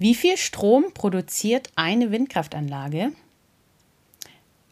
Wie viel Strom produziert eine Windkraftanlage?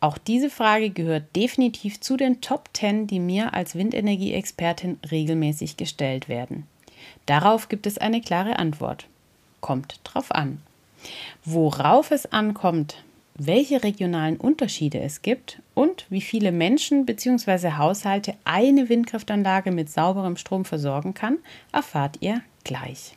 Auch diese Frage gehört definitiv zu den Top 10, die mir als Windenergieexpertin regelmäßig gestellt werden. Darauf gibt es eine klare Antwort. Kommt drauf an. Worauf es ankommt, welche regionalen Unterschiede es gibt und wie viele Menschen bzw. Haushalte eine Windkraftanlage mit sauberem Strom versorgen kann, erfahrt ihr gleich.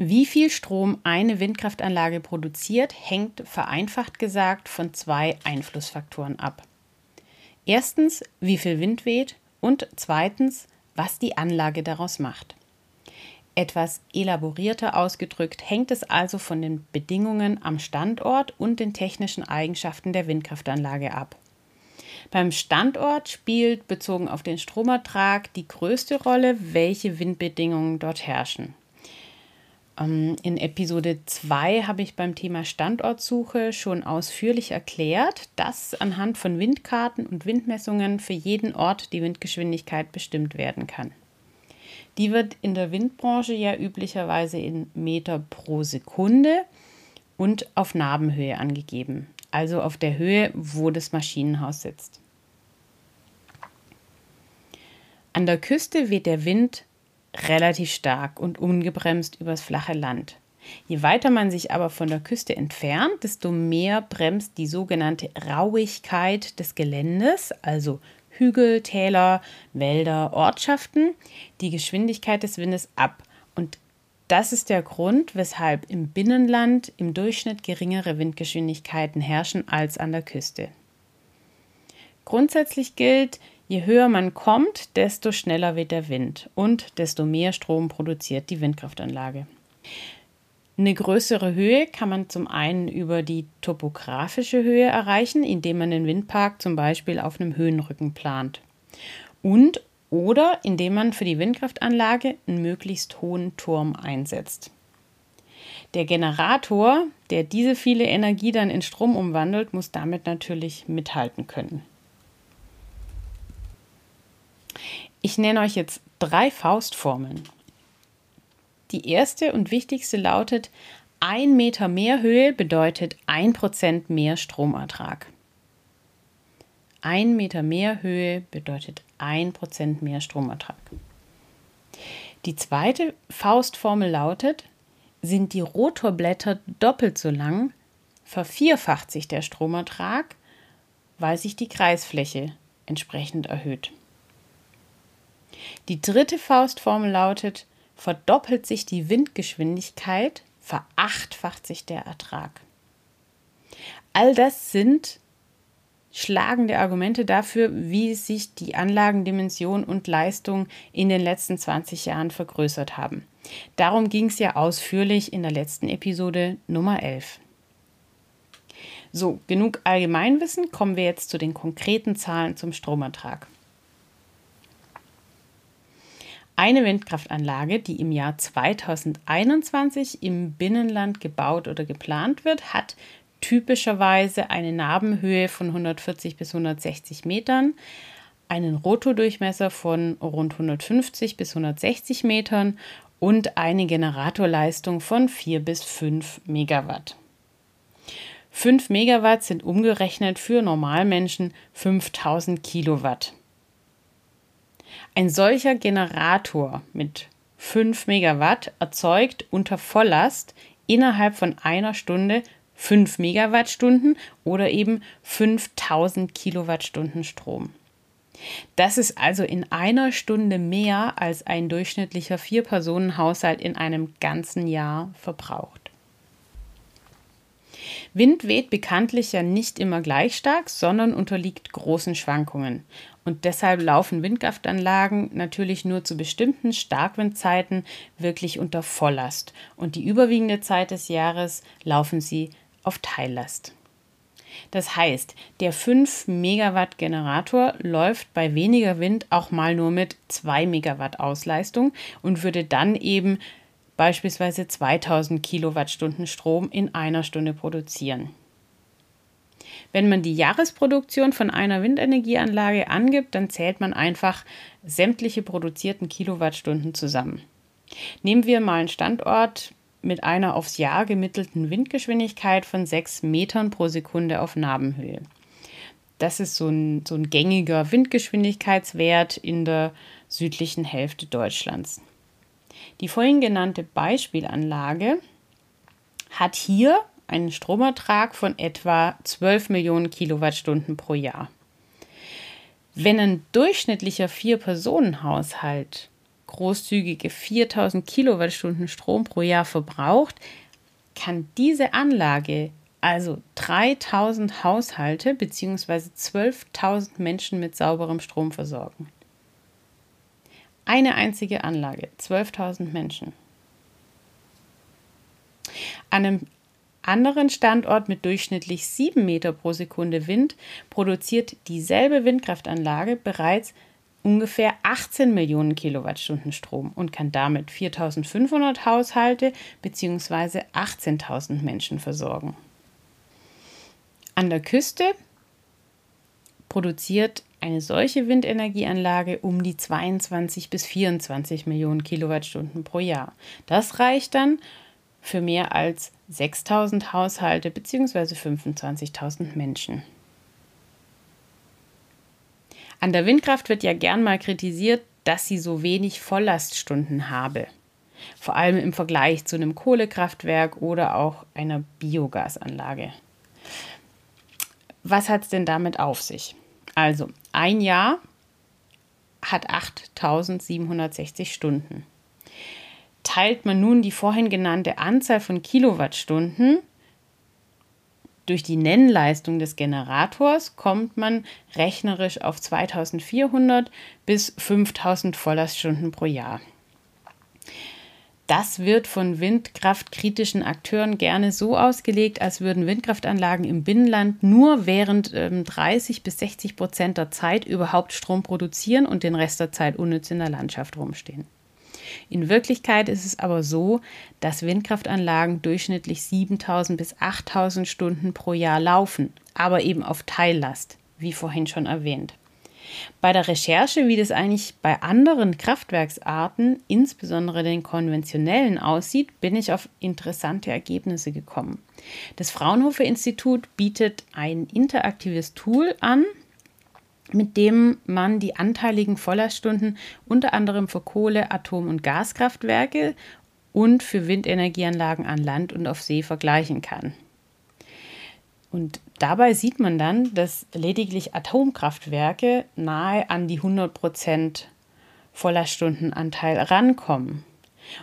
Wie viel Strom eine Windkraftanlage produziert, hängt vereinfacht gesagt von zwei Einflussfaktoren ab. Erstens, wie viel Wind weht und zweitens, was die Anlage daraus macht. Etwas elaborierter ausgedrückt hängt es also von den Bedingungen am Standort und den technischen Eigenschaften der Windkraftanlage ab. Beim Standort spielt bezogen auf den Stromertrag die größte Rolle, welche Windbedingungen dort herrschen. Ähm, in Episode 2 habe ich beim Thema Standortsuche schon ausführlich erklärt, dass anhand von Windkarten und Windmessungen für jeden Ort die Windgeschwindigkeit bestimmt werden kann. Die wird in der Windbranche ja üblicherweise in Meter pro Sekunde und auf Nabenhöhe angegeben, also auf der Höhe, wo das Maschinenhaus sitzt. An der Küste weht der Wind relativ stark und ungebremst übers flache Land. Je weiter man sich aber von der Küste entfernt, desto mehr bremst die sogenannte Rauigkeit des Geländes, also Hügel, Täler, Wälder, Ortschaften, die Geschwindigkeit des Windes ab. Und das ist der Grund, weshalb im Binnenland im Durchschnitt geringere Windgeschwindigkeiten herrschen als an der Küste. Grundsätzlich gilt, Je höher man kommt, desto schneller weht der Wind und desto mehr Strom produziert die Windkraftanlage. Eine größere Höhe kann man zum einen über die topografische Höhe erreichen, indem man den Windpark zum Beispiel auf einem Höhenrücken plant. Und oder indem man für die Windkraftanlage einen möglichst hohen Turm einsetzt. Der Generator, der diese viele Energie dann in Strom umwandelt, muss damit natürlich mithalten können. Ich nenne euch jetzt drei Faustformeln. Die erste und wichtigste lautet, ein Meter mehr Höhe bedeutet ein Prozent mehr Stromertrag. Ein Meter mehr Höhe bedeutet ein Prozent mehr Stromertrag. Die zweite Faustformel lautet, sind die Rotorblätter doppelt so lang, vervierfacht sich der Stromertrag, weil sich die Kreisfläche entsprechend erhöht. Die dritte Faustformel lautet, verdoppelt sich die Windgeschwindigkeit, verachtfacht sich der Ertrag. All das sind schlagende Argumente dafür, wie sich die Anlagendimension und Leistung in den letzten 20 Jahren vergrößert haben. Darum ging es ja ausführlich in der letzten Episode Nummer 11. So, genug Allgemeinwissen, kommen wir jetzt zu den konkreten Zahlen zum Stromertrag. Eine Windkraftanlage, die im Jahr 2021 im Binnenland gebaut oder geplant wird, hat typischerweise eine Nabenhöhe von 140 bis 160 Metern, einen Rotordurchmesser von rund 150 bis 160 Metern und eine Generatorleistung von 4 bis 5 Megawatt. 5 Megawatt sind umgerechnet für Normalmenschen 5000 Kilowatt. Ein solcher Generator mit 5 Megawatt erzeugt unter Volllast innerhalb von einer Stunde 5 Megawattstunden oder eben 5000 Kilowattstunden Strom. Das ist also in einer Stunde mehr als ein durchschnittlicher Vier-Personen-Haushalt in einem ganzen Jahr verbraucht. Wind weht bekanntlich ja nicht immer gleich stark, sondern unterliegt großen Schwankungen. Und deshalb laufen Windkraftanlagen natürlich nur zu bestimmten Starkwindzeiten wirklich unter Volllast. Und die überwiegende Zeit des Jahres laufen sie auf Teillast. Das heißt, der 5 Megawatt Generator läuft bei weniger Wind auch mal nur mit 2 Megawatt Ausleistung und würde dann eben beispielsweise 2000 Kilowattstunden Strom in einer Stunde produzieren. Wenn man die Jahresproduktion von einer Windenergieanlage angibt, dann zählt man einfach sämtliche produzierten Kilowattstunden zusammen. Nehmen wir mal einen Standort mit einer aufs Jahr gemittelten Windgeschwindigkeit von 6 Metern pro Sekunde auf Nabenhöhe. Das ist so ein, so ein gängiger Windgeschwindigkeitswert in der südlichen Hälfte Deutschlands. Die vorhin genannte Beispielanlage hat hier einen Stromertrag von etwa 12 Millionen Kilowattstunden pro Jahr. Wenn ein durchschnittlicher Vier-Personen-Haushalt großzügige 4000 Kilowattstunden Strom pro Jahr verbraucht, kann diese Anlage also 3000 Haushalte bzw. 12.000 Menschen mit sauberem Strom versorgen. Eine einzige Anlage, 12.000 Menschen. An einem anderen Standort mit durchschnittlich 7 Meter pro Sekunde Wind produziert dieselbe Windkraftanlage bereits ungefähr 18 Millionen Kilowattstunden Strom und kann damit 4500 Haushalte bzw. 18.000 Menschen versorgen. An der Küste produziert eine solche Windenergieanlage um die 22 bis 24 Millionen Kilowattstunden pro Jahr. Das reicht dann für mehr als 6000 Haushalte bzw. 25.000 Menschen. An der Windkraft wird ja gern mal kritisiert, dass sie so wenig Volllaststunden habe. Vor allem im Vergleich zu einem Kohlekraftwerk oder auch einer Biogasanlage. Was hat es denn damit auf sich? Also, ein Jahr hat 8760 Stunden. Teilt man nun die vorhin genannte Anzahl von Kilowattstunden durch die Nennleistung des Generators kommt man rechnerisch auf 2400 bis 5000 Volllaststunden pro Jahr. Das wird von windkraftkritischen Akteuren gerne so ausgelegt, als würden Windkraftanlagen im Binnenland nur während ähm, 30 bis 60 Prozent der Zeit überhaupt Strom produzieren und den Rest der Zeit unnütz in der Landschaft rumstehen. In Wirklichkeit ist es aber so, dass Windkraftanlagen durchschnittlich 7000 bis 8000 Stunden pro Jahr laufen, aber eben auf Teillast, wie vorhin schon erwähnt. Bei der Recherche, wie das eigentlich bei anderen Kraftwerksarten, insbesondere den konventionellen, aussieht, bin ich auf interessante Ergebnisse gekommen. Das Fraunhofer Institut bietet ein interaktives Tool an, mit dem man die anteiligen Volllaststunden unter anderem für Kohle-, Atom- und Gaskraftwerke und für Windenergieanlagen an Land und auf See vergleichen kann. Und dabei sieht man dann, dass lediglich Atomkraftwerke nahe an die 100% Vollerstundenanteil rankommen.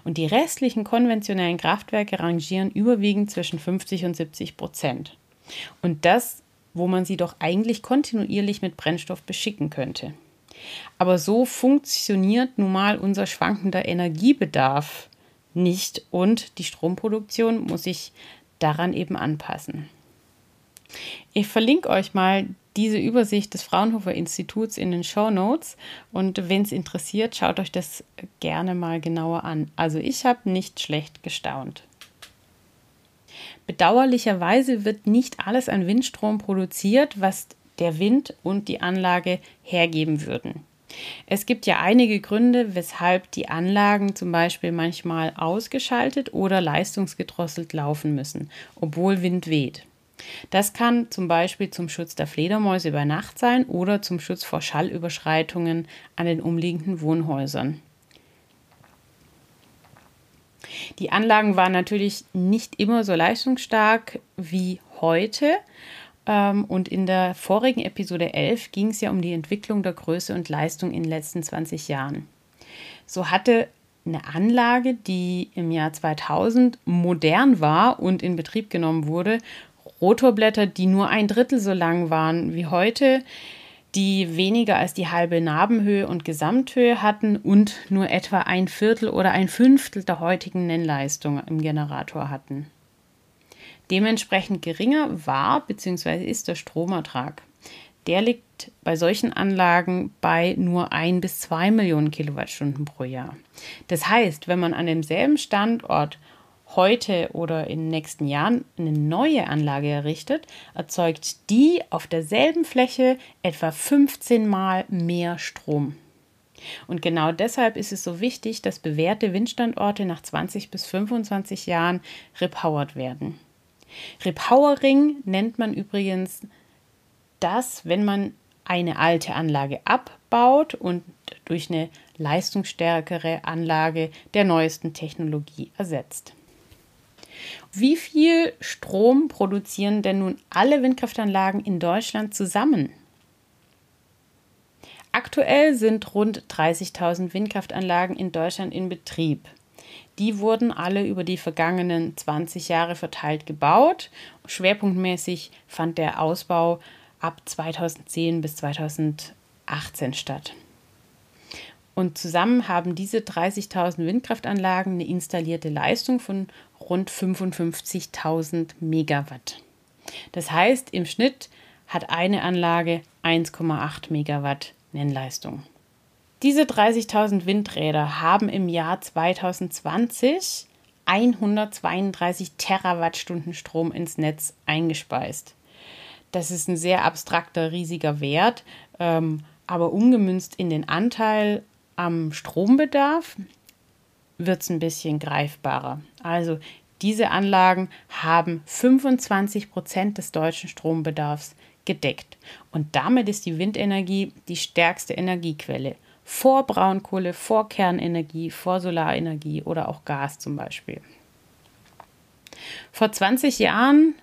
Und die restlichen konventionellen Kraftwerke rangieren überwiegend zwischen 50 und 70 Prozent. Und das wo man sie doch eigentlich kontinuierlich mit Brennstoff beschicken könnte. Aber so funktioniert nun mal unser schwankender Energiebedarf nicht und die Stromproduktion muss sich daran eben anpassen. Ich verlinke euch mal diese Übersicht des Fraunhofer Instituts in den Show Notes und wenn es interessiert, schaut euch das gerne mal genauer an. Also ich habe nicht schlecht gestaunt. Bedauerlicherweise wird nicht alles an Windstrom produziert, was der Wind und die Anlage hergeben würden. Es gibt ja einige Gründe, weshalb die Anlagen zum Beispiel manchmal ausgeschaltet oder leistungsgedrosselt laufen müssen, obwohl Wind weht. Das kann zum Beispiel zum Schutz der Fledermäuse über Nacht sein oder zum Schutz vor Schallüberschreitungen an den umliegenden Wohnhäusern. Die Anlagen waren natürlich nicht immer so leistungsstark wie heute. Ähm, und in der vorigen Episode 11 ging es ja um die Entwicklung der Größe und Leistung in den letzten 20 Jahren. So hatte eine Anlage, die im Jahr 2000 modern war und in Betrieb genommen wurde, Rotorblätter, die nur ein Drittel so lang waren wie heute, die weniger als die halbe Narbenhöhe und Gesamthöhe hatten und nur etwa ein Viertel oder ein Fünftel der heutigen Nennleistung im Generator hatten. Dementsprechend geringer war bzw. ist der Stromertrag. Der liegt bei solchen Anlagen bei nur 1 bis 2 Millionen Kilowattstunden pro Jahr. Das heißt, wenn man an demselben Standort heute oder in den nächsten Jahren eine neue Anlage errichtet, erzeugt die auf derselben Fläche etwa 15 Mal mehr Strom. Und genau deshalb ist es so wichtig, dass bewährte Windstandorte nach 20 bis 25 Jahren repowered werden. Repowering nennt man übrigens das, wenn man eine alte Anlage abbaut und durch eine leistungsstärkere Anlage der neuesten Technologie ersetzt. Wie viel Strom produzieren denn nun alle Windkraftanlagen in Deutschland zusammen? Aktuell sind rund 30.000 Windkraftanlagen in Deutschland in Betrieb. Die wurden alle über die vergangenen 20 Jahre verteilt gebaut. Schwerpunktmäßig fand der Ausbau ab 2010 bis 2018 statt. Und zusammen haben diese 30.000 Windkraftanlagen eine installierte Leistung von rund 55.000 Megawatt. Das heißt, im Schnitt hat eine Anlage 1,8 Megawatt Nennleistung. Diese 30.000 Windräder haben im Jahr 2020 132 Terawattstunden Strom ins Netz eingespeist. Das ist ein sehr abstrakter, riesiger Wert, ähm, aber umgemünzt in den Anteil am Strombedarf wird es ein bisschen greifbarer. Also diese Anlagen haben 25 Prozent des deutschen Strombedarfs gedeckt. Und damit ist die Windenergie die stärkste Energiequelle. Vor Braunkohle, vor Kernenergie, vor Solarenergie oder auch Gas zum Beispiel. Vor 20 Jahren,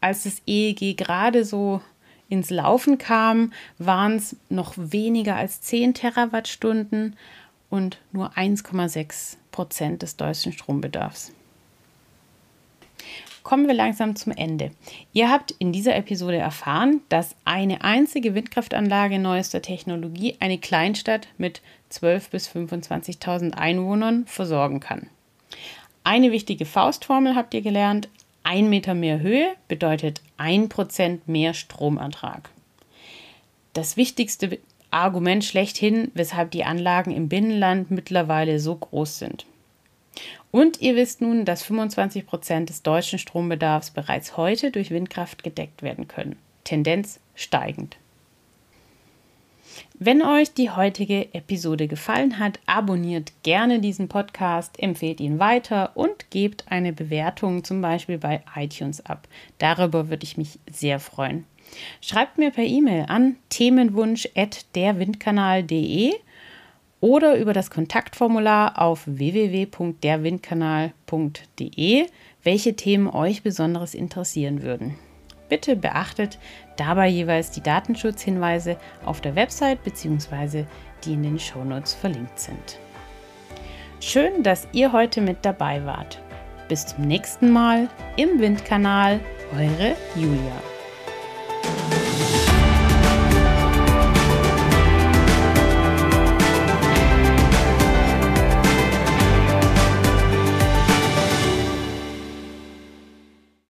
als das EEG gerade so ins Laufen kam, waren es noch weniger als 10 Terawattstunden und nur 1,6 Prozent des deutschen Strombedarfs. Kommen wir langsam zum Ende. Ihr habt in dieser Episode erfahren, dass eine einzige Windkraftanlage neuester Technologie eine Kleinstadt mit 12.000 bis 25.000 Einwohnern versorgen kann. Eine wichtige Faustformel habt ihr gelernt. Ein Meter mehr Höhe bedeutet 1% mehr Stromertrag. Das wichtigste Argument schlechthin, weshalb die Anlagen im Binnenland mittlerweile so groß sind. Und ihr wisst nun, dass 25% des deutschen Strombedarfs bereits heute durch Windkraft gedeckt werden können. Tendenz steigend. Wenn euch die heutige Episode gefallen hat, abonniert gerne diesen Podcast, empfehlt ihn weiter und gebt eine Bewertung zum Beispiel bei iTunes ab. Darüber würde ich mich sehr freuen. Schreibt mir per E-Mail an themenwunsch.derwindkanal.de oder über das Kontaktformular auf www.derwindkanal.de, welche Themen euch besonders interessieren würden. Bitte beachtet dabei jeweils die Datenschutzhinweise auf der Website bzw. die in den Shownotes verlinkt sind. Schön, dass ihr heute mit dabei wart. Bis zum nächsten Mal im Windkanal, eure Julia.